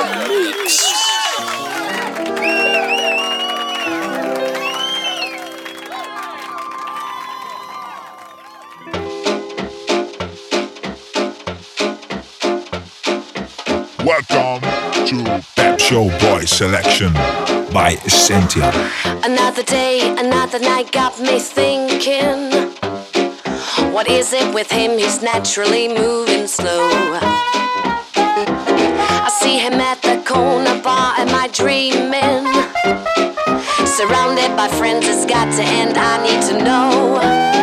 Welcome to Pep Show Boy Selection by Essentia. Another day, another night got me thinking. What is it with him? He's naturally moving slow. See him at the corner bar. Am I dreaming? Surrounded by friends, it's got to end. I need to know.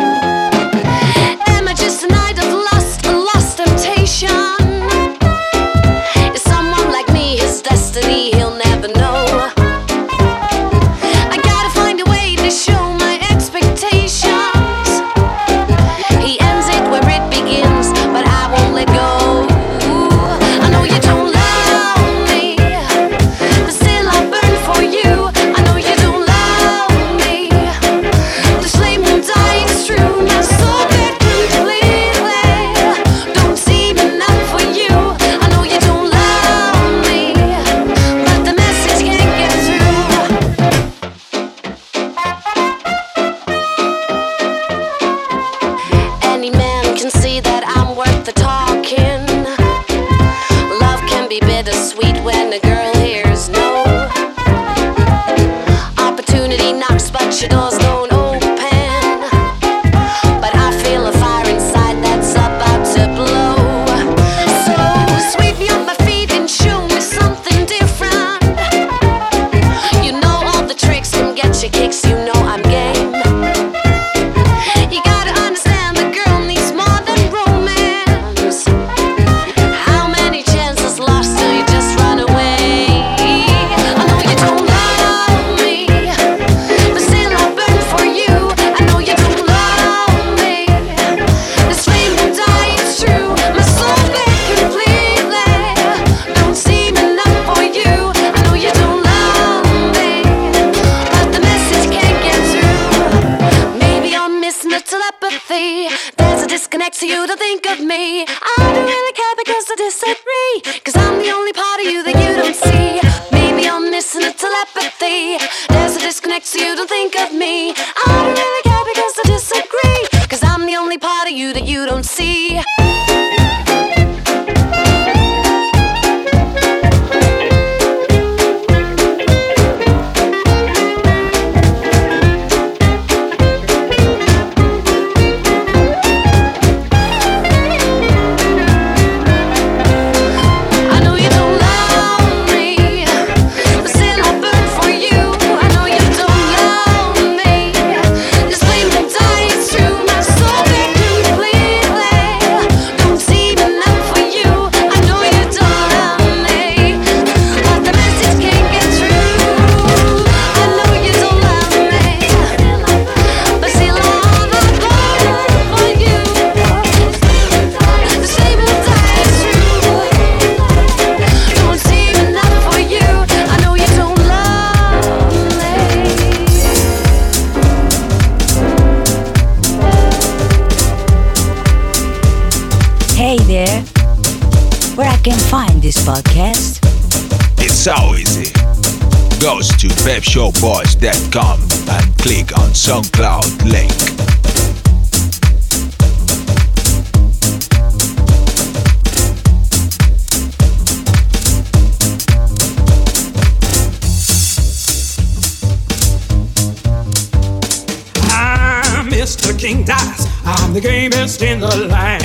Mr. King Dice. I'm the gamest in the land.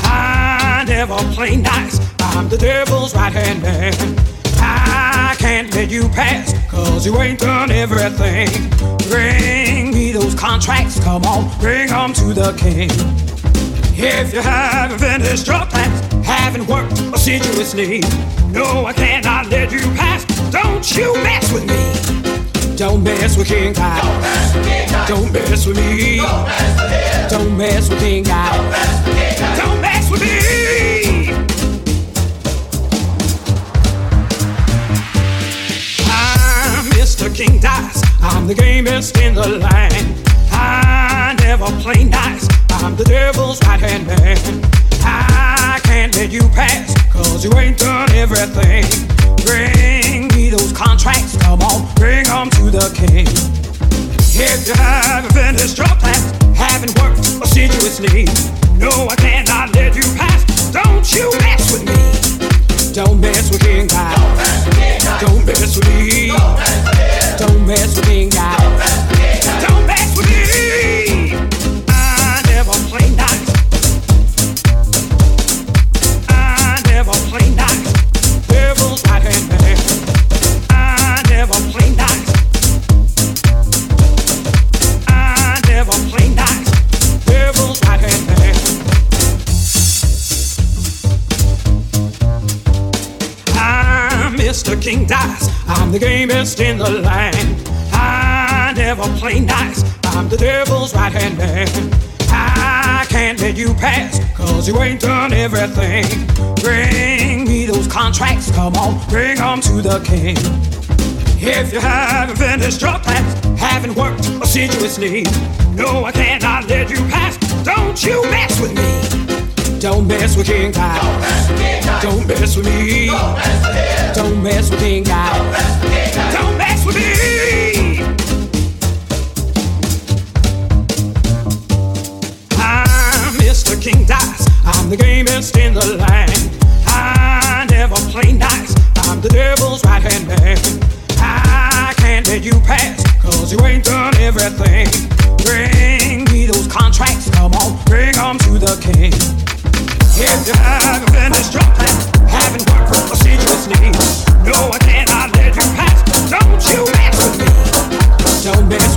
I never play nice. I'm the devil's right hand man. I can't let you pass, cause you ain't done everything. Bring me those contracts, come on, bring them to the king. If you haven't finished your class, haven't worked assiduously, no, I cannot let you pass. Don't you mess with me. Don't mess with King Kyle. Don't mess with me. Don't mess with King Kyle. Don't mess with me. I'm Mr. King Dice. I'm the gamest in the land. I never play nice. I'm the devil's right hand man. I can't let you pass, cause you ain't done everything. Bring me those contracts, come on, bring them to the king. If you haven't finished your class, haven't worked assiduously, no, I cannot let you pass. Don't you mess with me. Don't mess with King God. Don't mess with me. Don't mess with King God. Don't mess with me. I never play nice. I never play nice. Devil's right hand man. Mr. Ah, king Dice. I'm the gamest in the land. I never play nice. I'm the devil's right hand man. I can't let you pass, cause you ain't done everything. Bring me those contracts, come on, bring them to the king. If you haven't finished your class, haven't worked assiduously, no, I cannot let you pass. Don't you mess with me. Don't mess with King Kyle. Don't mess with me. Don't mess with King Kyle. Don't mess with me. I'm Mr. King Dice. I'm the gamest in the land. I never play nice. I'm the devil's right hand man. Let you pass, cause you ain't done everything. Bring me those contracts, come on, bring them to the king. If you haven't finished your haven't worked assiduously, no, I cannot let you pass. Don't you mess with me. Don't mess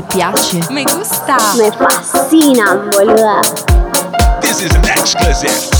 Mi piace. Me gusta. Me fascina, boluda. This is an exclusive.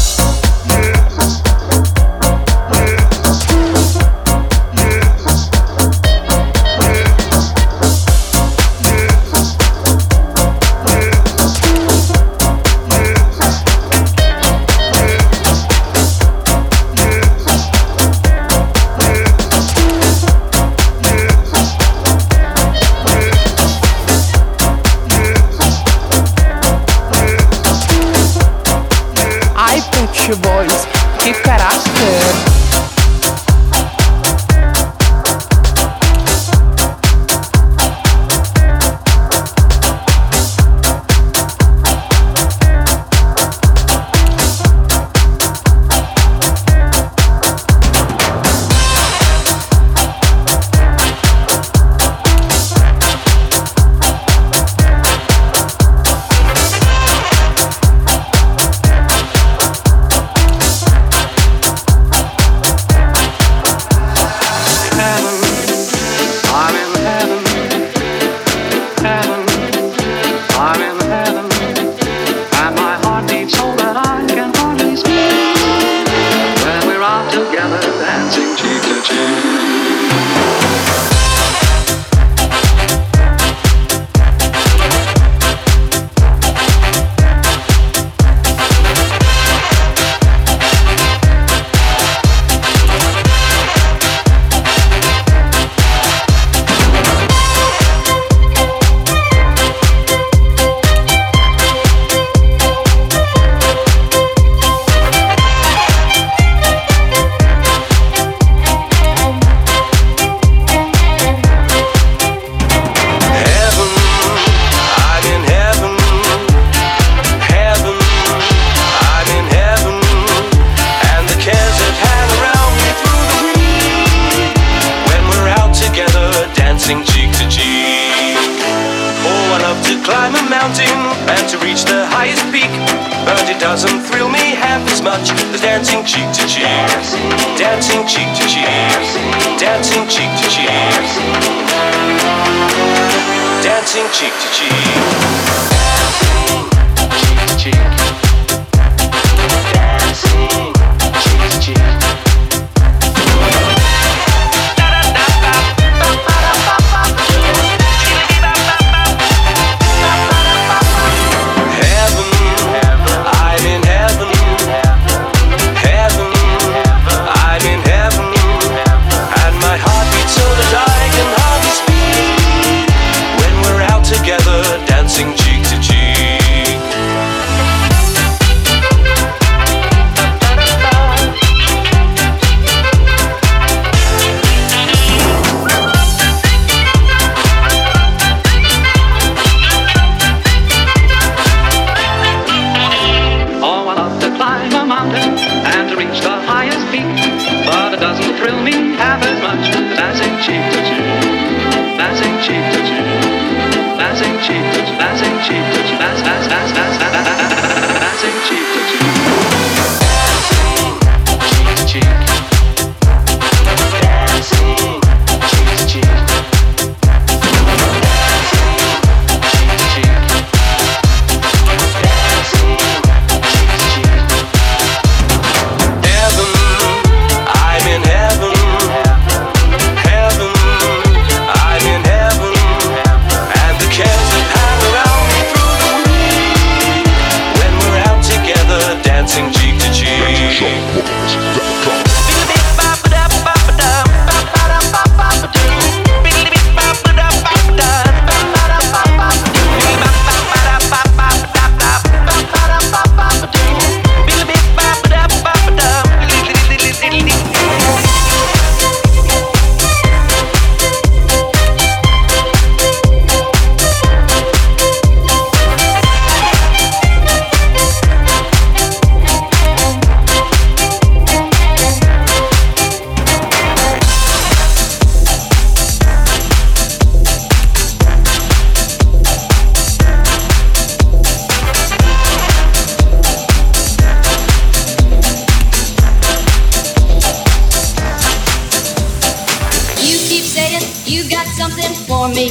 Something for me.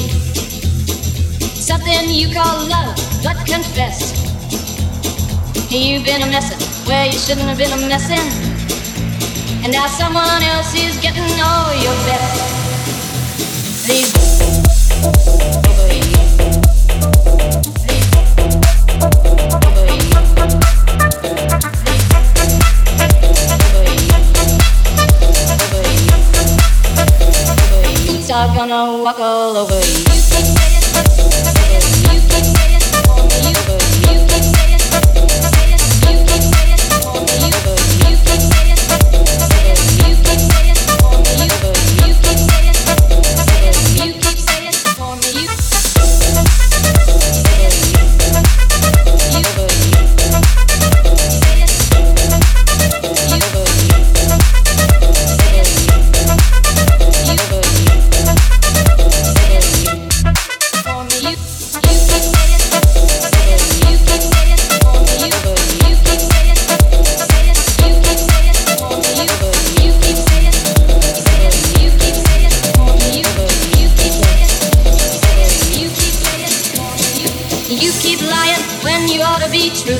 Something you call love, but confess. You've been a messin' where you shouldn't have been a messin'. And now someone else is getting all your best. These not gonna walk all over you.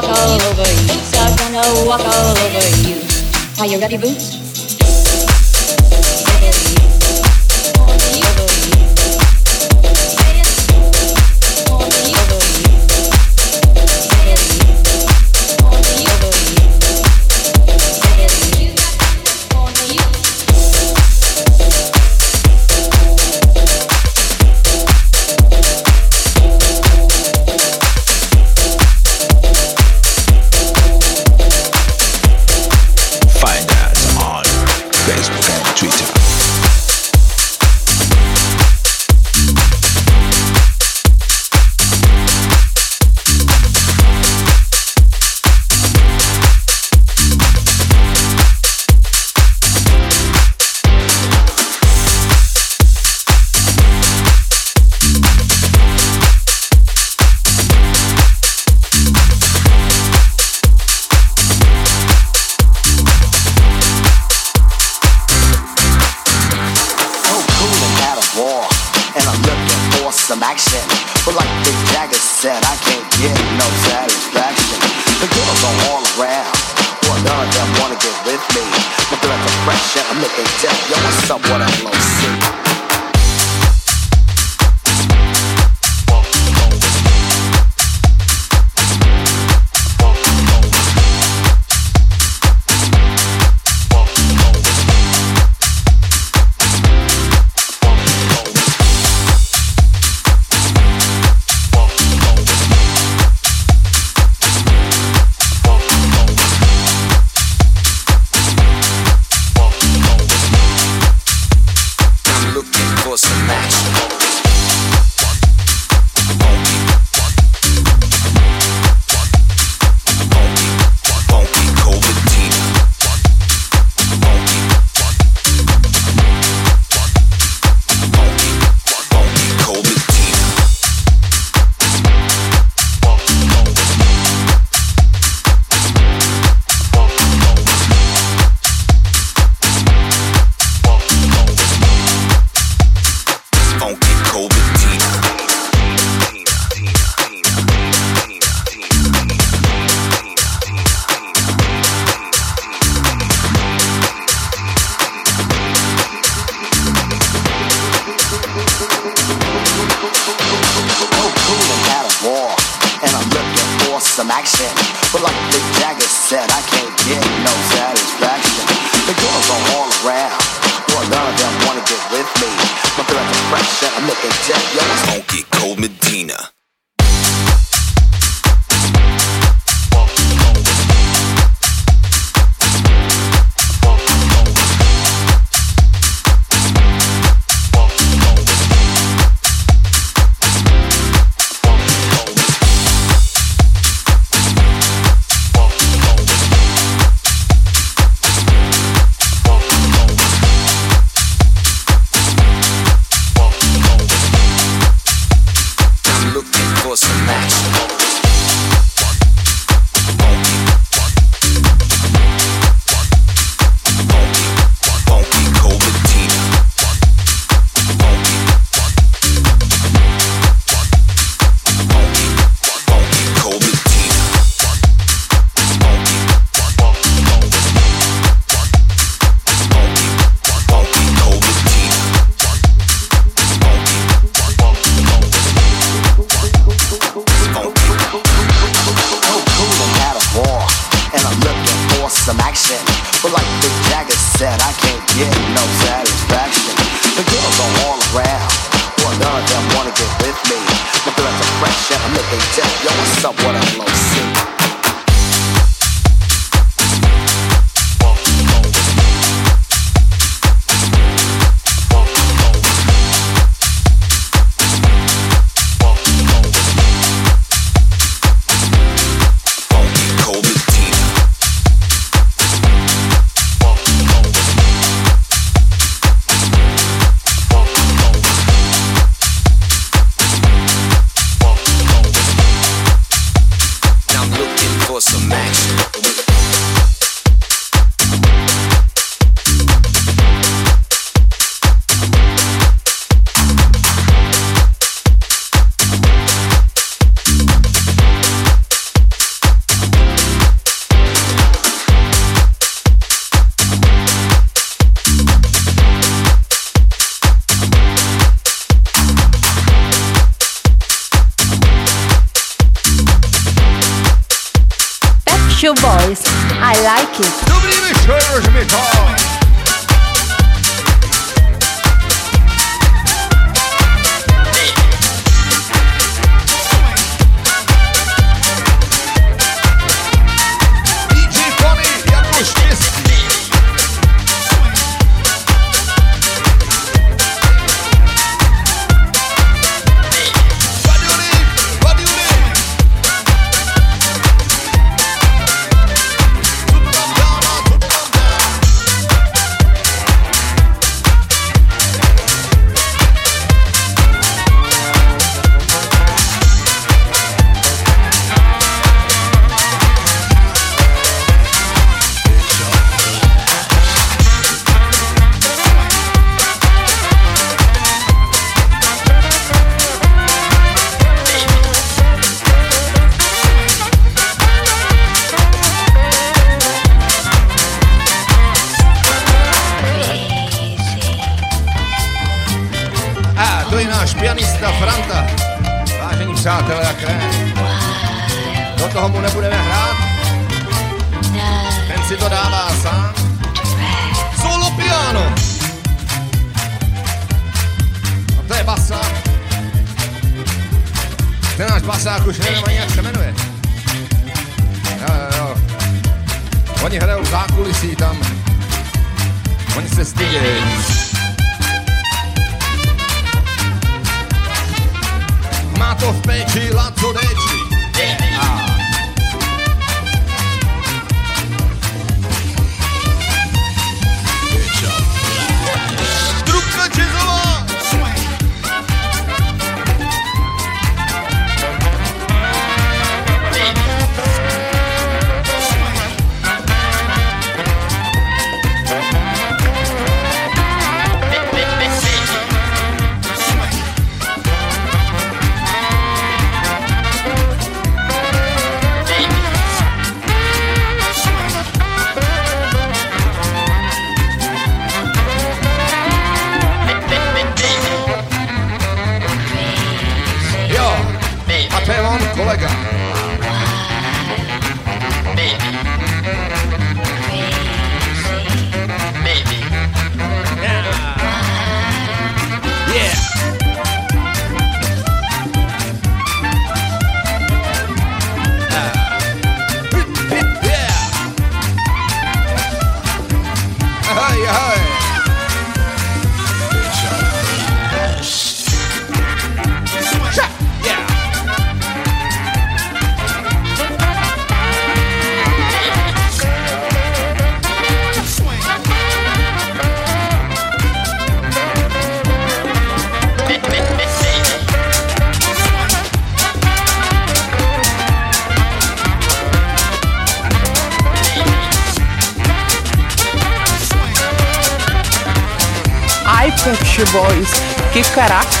walk all over you. So I'm gonna walk all over you. Are you ready, boots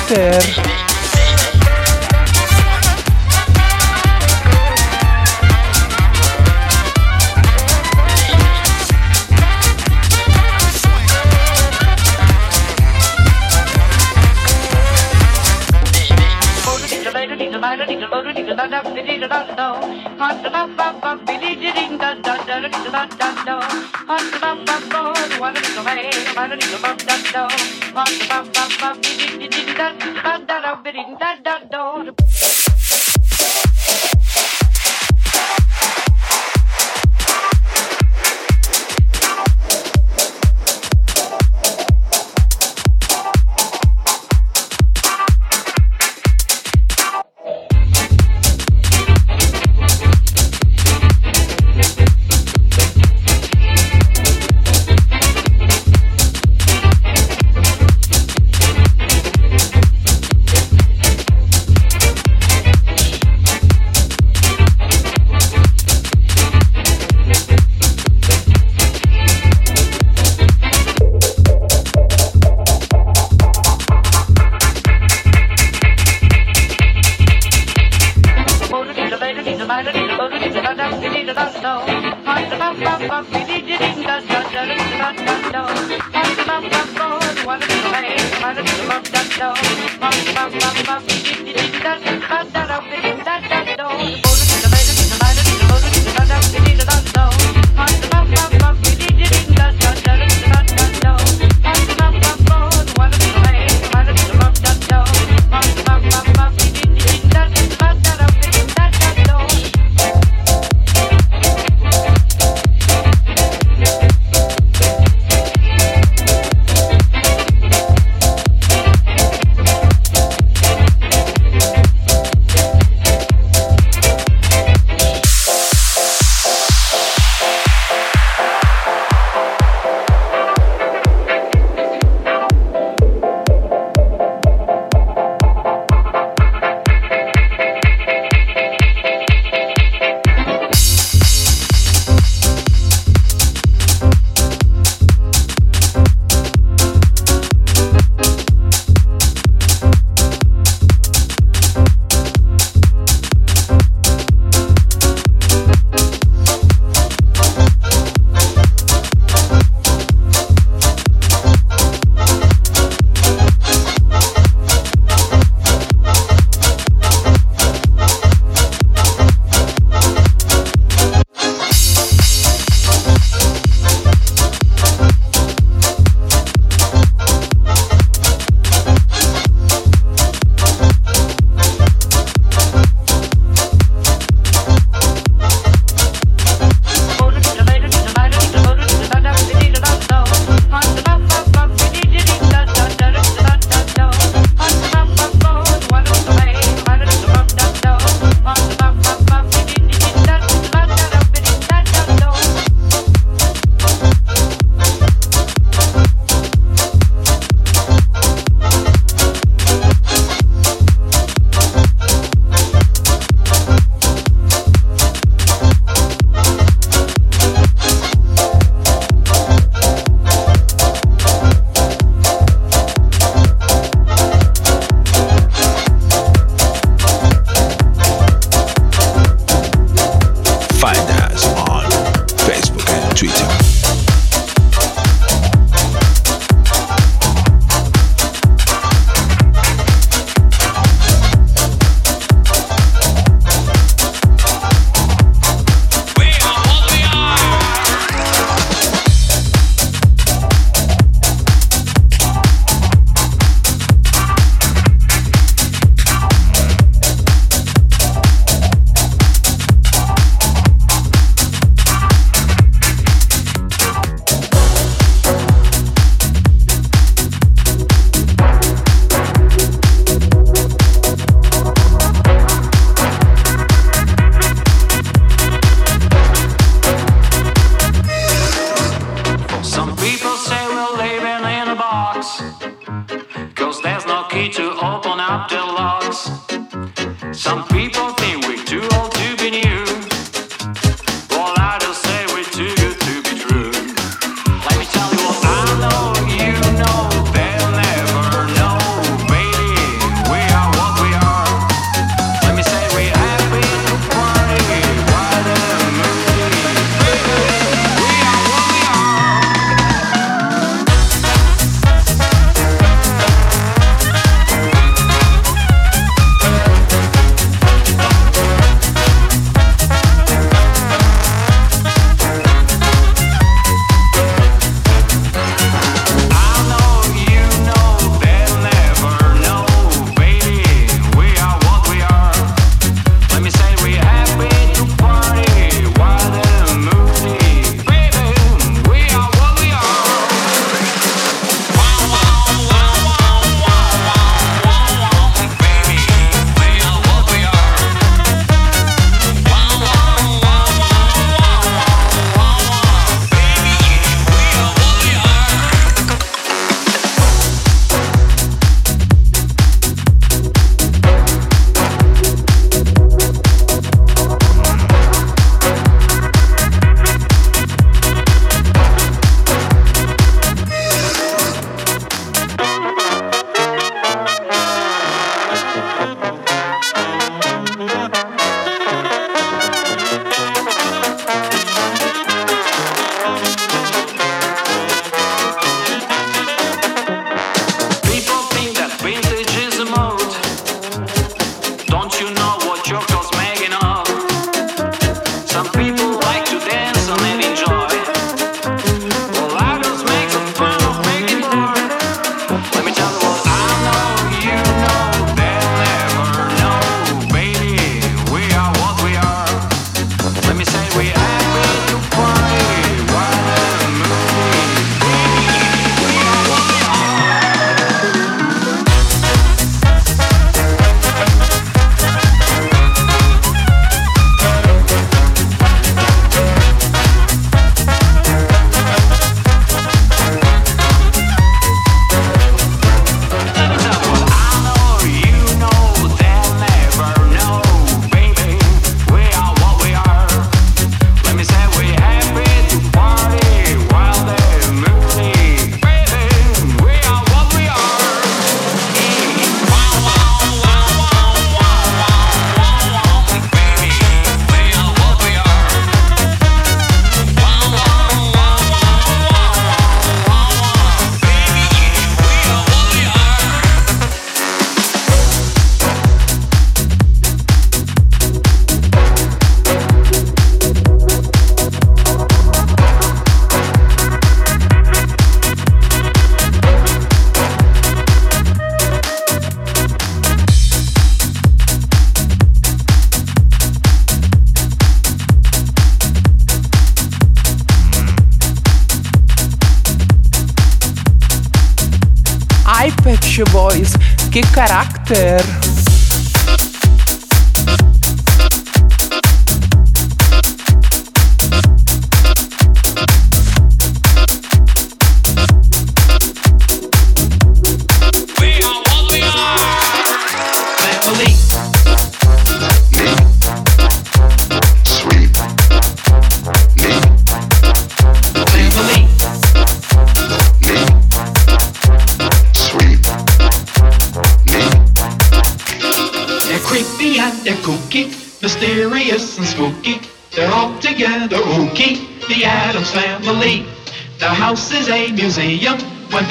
que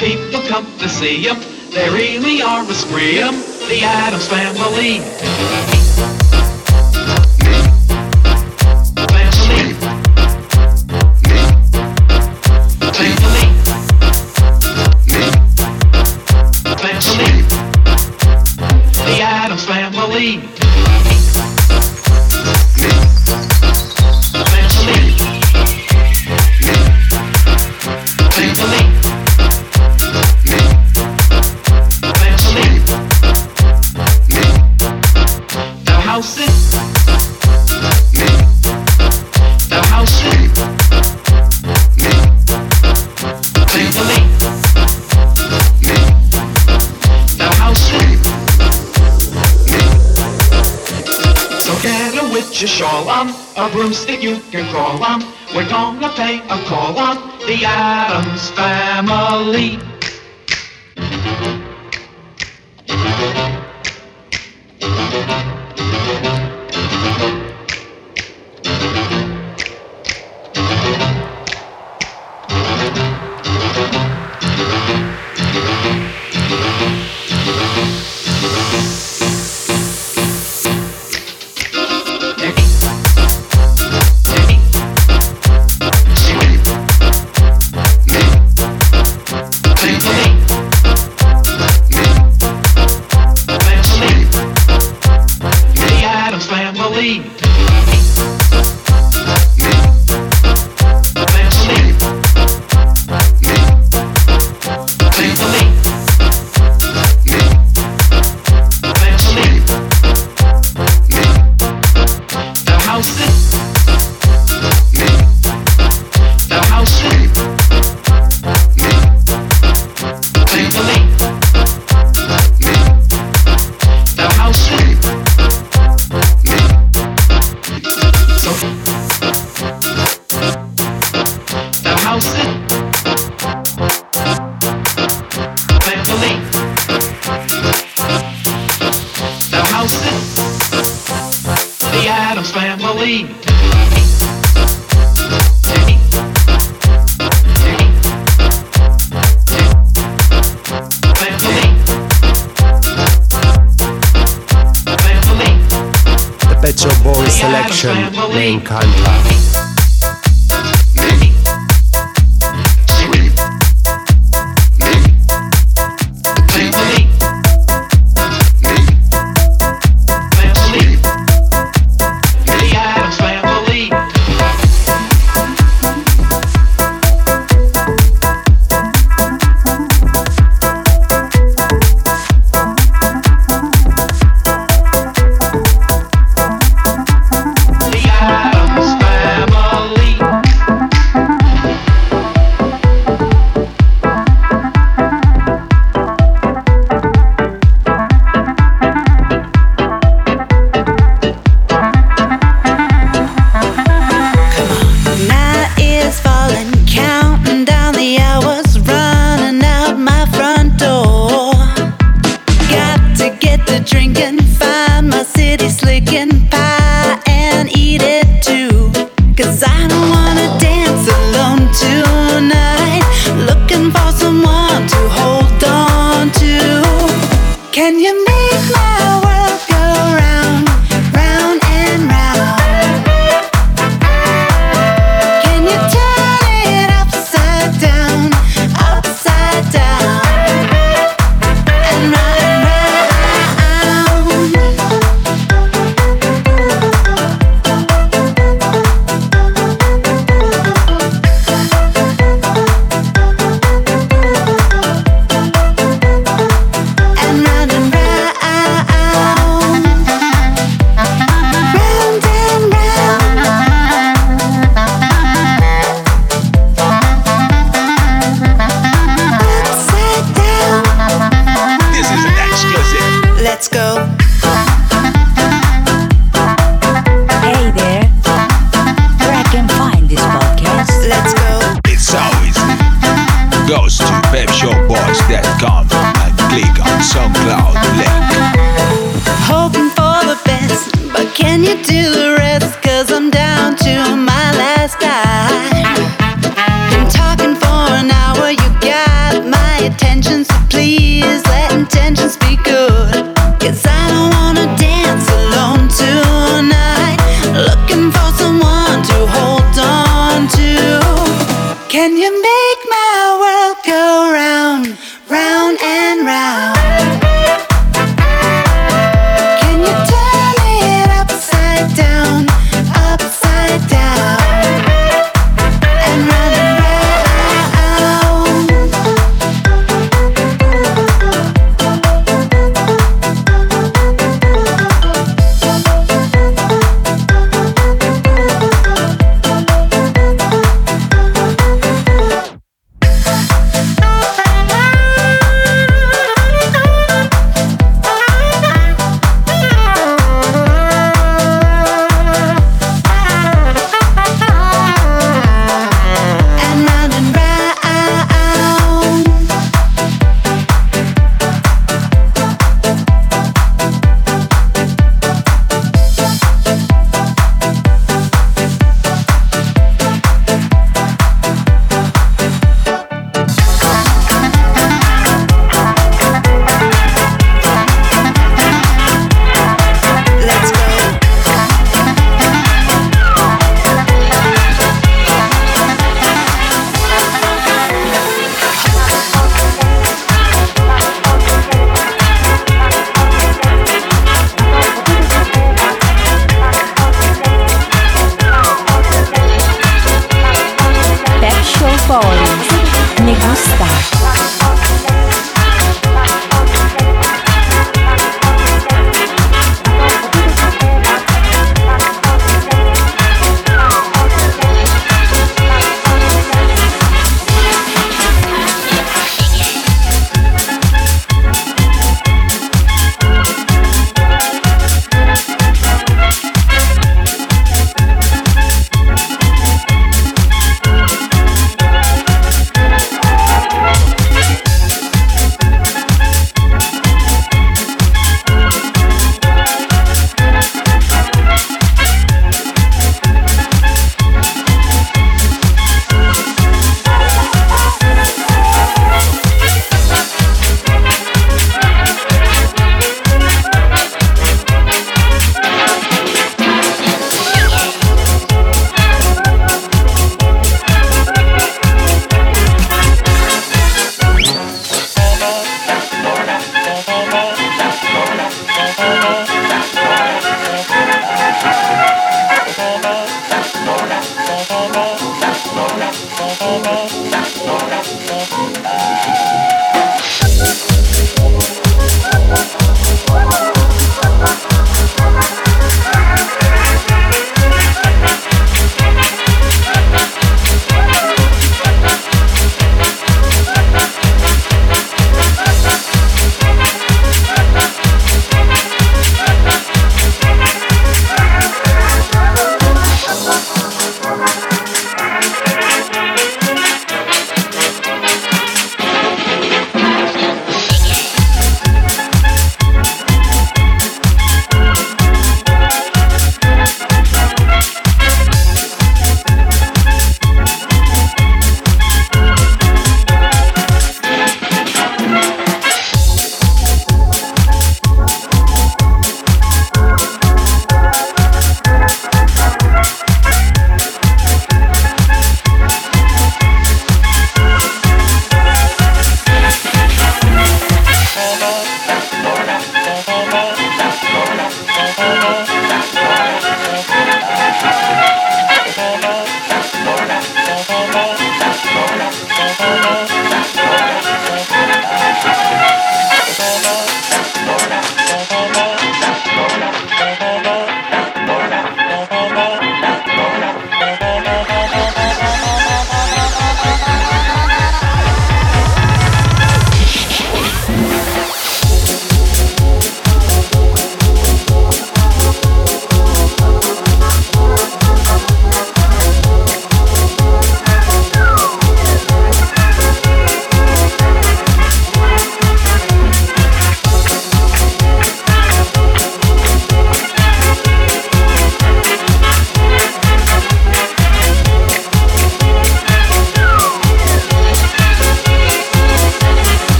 people come to see 'em. They really are a scream, the Addams family.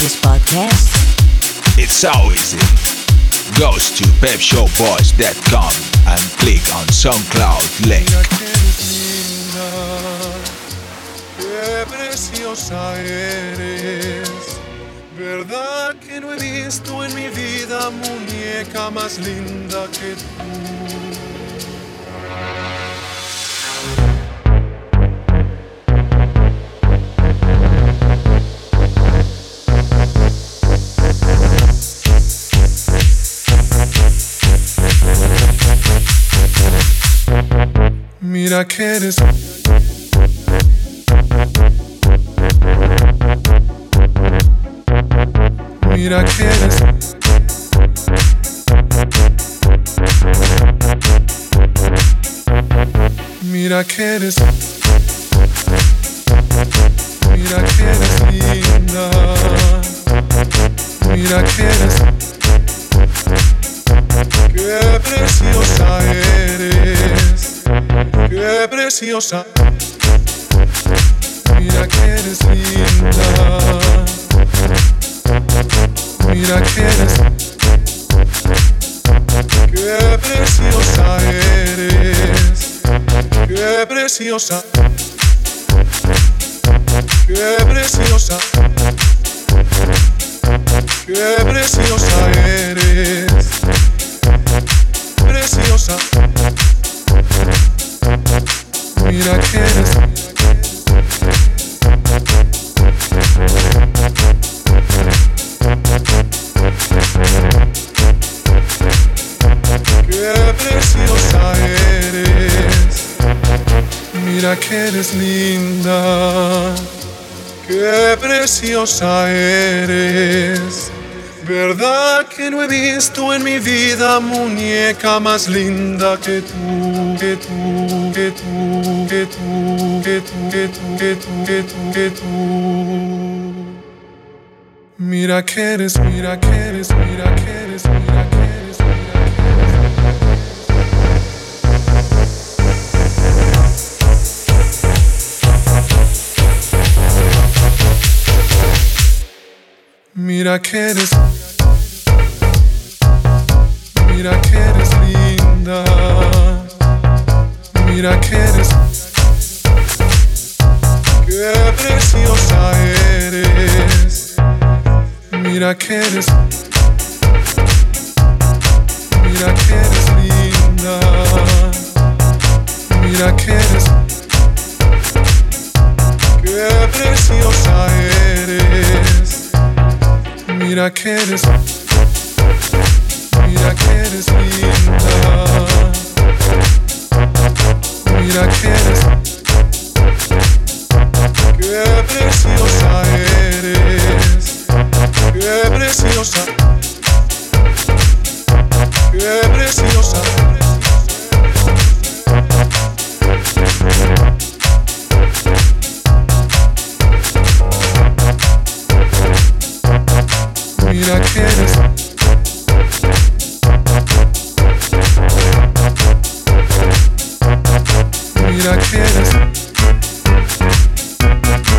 This podcast? It's so easy. Goes to pepshowboys.com and click on SoundCloud link. Qué preciosa eres. ¿Verdad que no he visto en mi vida muñeca más linda que tú? Mira que eres Mira que eres Mira que eres Mira que eres linda Mira que eres Qué preciosa eres Qué preciosa. Mira que eres linda. Mira que eres Qué preciosa eres. Qué preciosa. Qué preciosa. Qué preciosa Mira que eres linda. Qué preciosa eres. ¿Verdad que no he visto en mi vida muñeca más linda que tú, que tú, que tú, que tú, que tú, que tú, que tú, que tú, que tú? Mira que eres, mira que eres, mira que eres, mira que eres. Mira que eres Mira que eres linda. Mira que eres Qué preciosa eres. Mira que eres Mira que eres linda. Mira que eres Qué preciosa eres Mira que eres Mira que eres linda. Mira que eres Qué preciosa eres. Qué preciosa Qué preciosa Mira que eres. Mira que eres.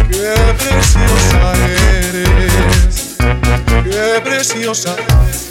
Qué preciosa eres. Qué preciosa Mira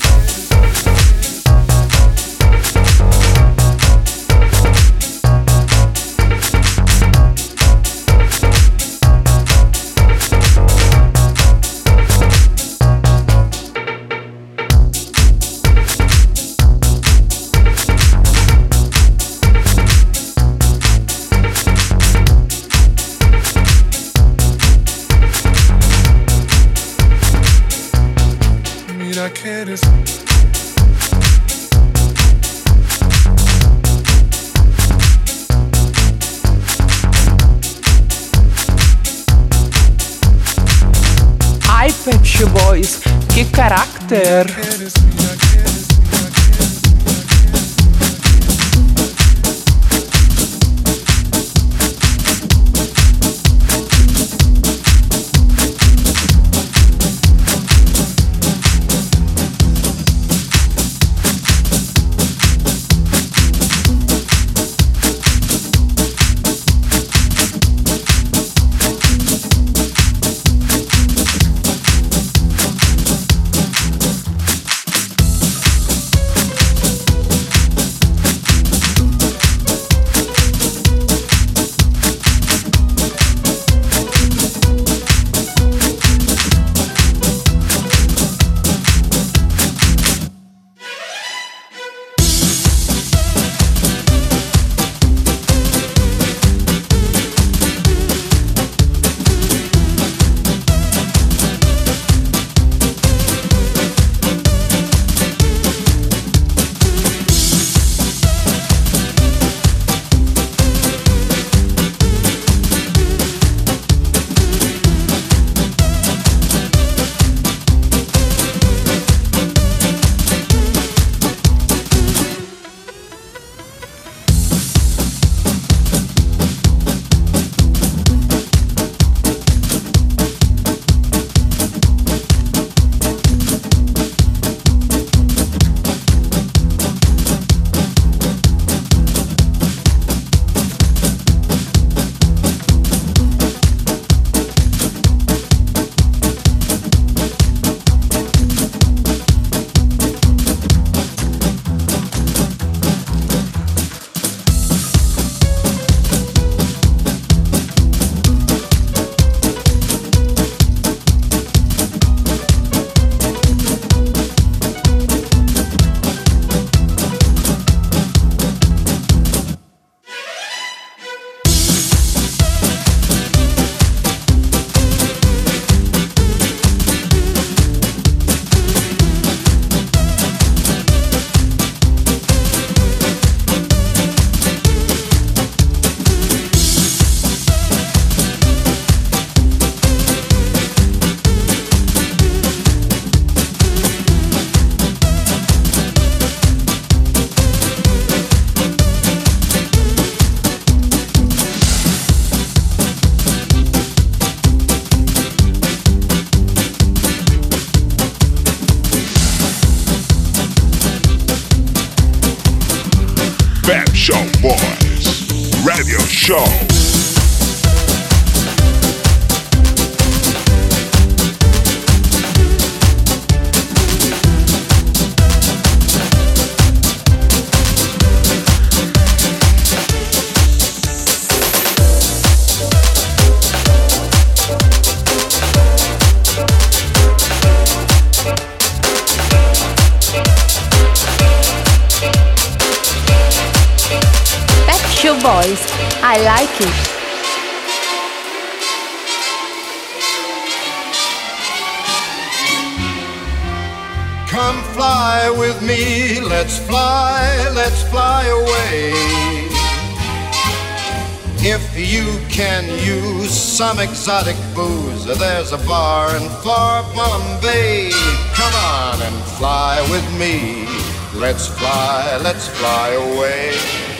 exotic booze. There's a bar in far Bombay. Come on and fly with me. Let's fly, let's fly away.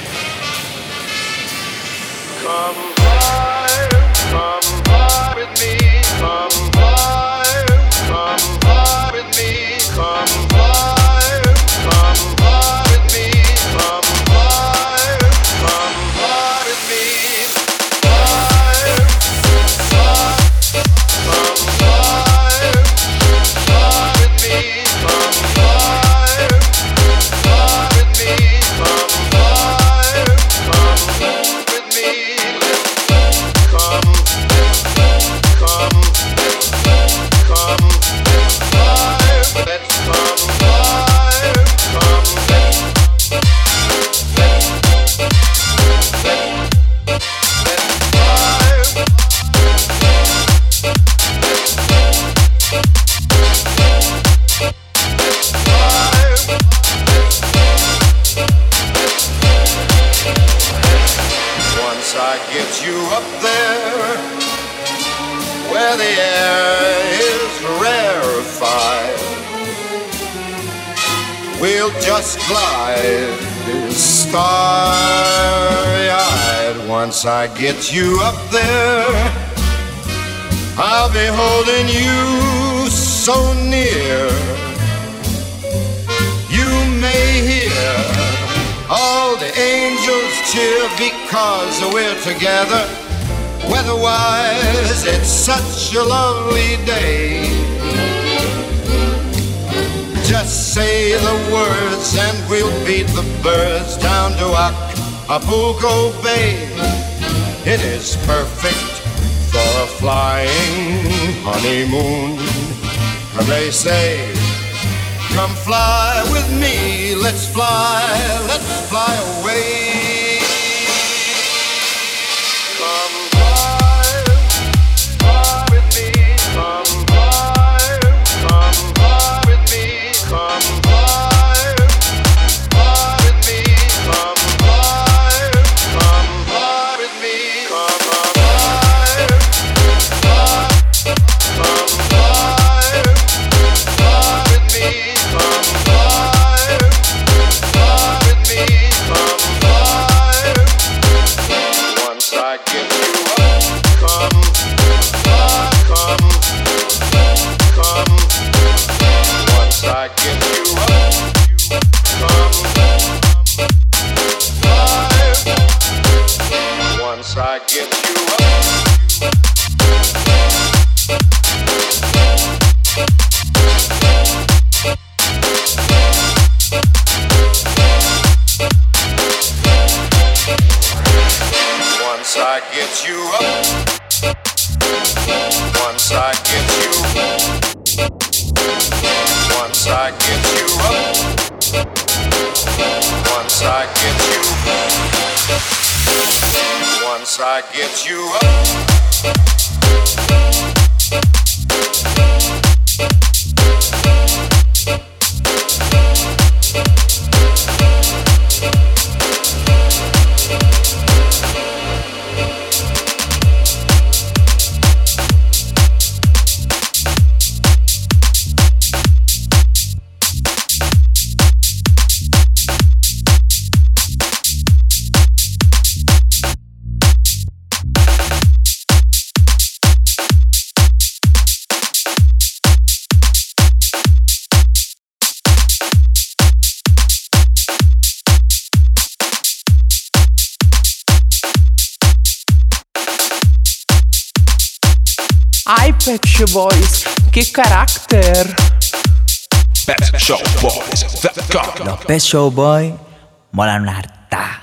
Once I get you up there. I'll be holding you so near. You may hear all the angels cheer because we're together. Weatherwise, it's such a lovely day. Just say the words and we'll beat the birds down to Acapulco Bay. It is perfect for a flying honeymoon. And they say, come fly with me, let's fly, let's fly away. Get you Ai, Pet Boys, que caráter! Pet Show Boys, Não, Pet Show Boy, mola no arta.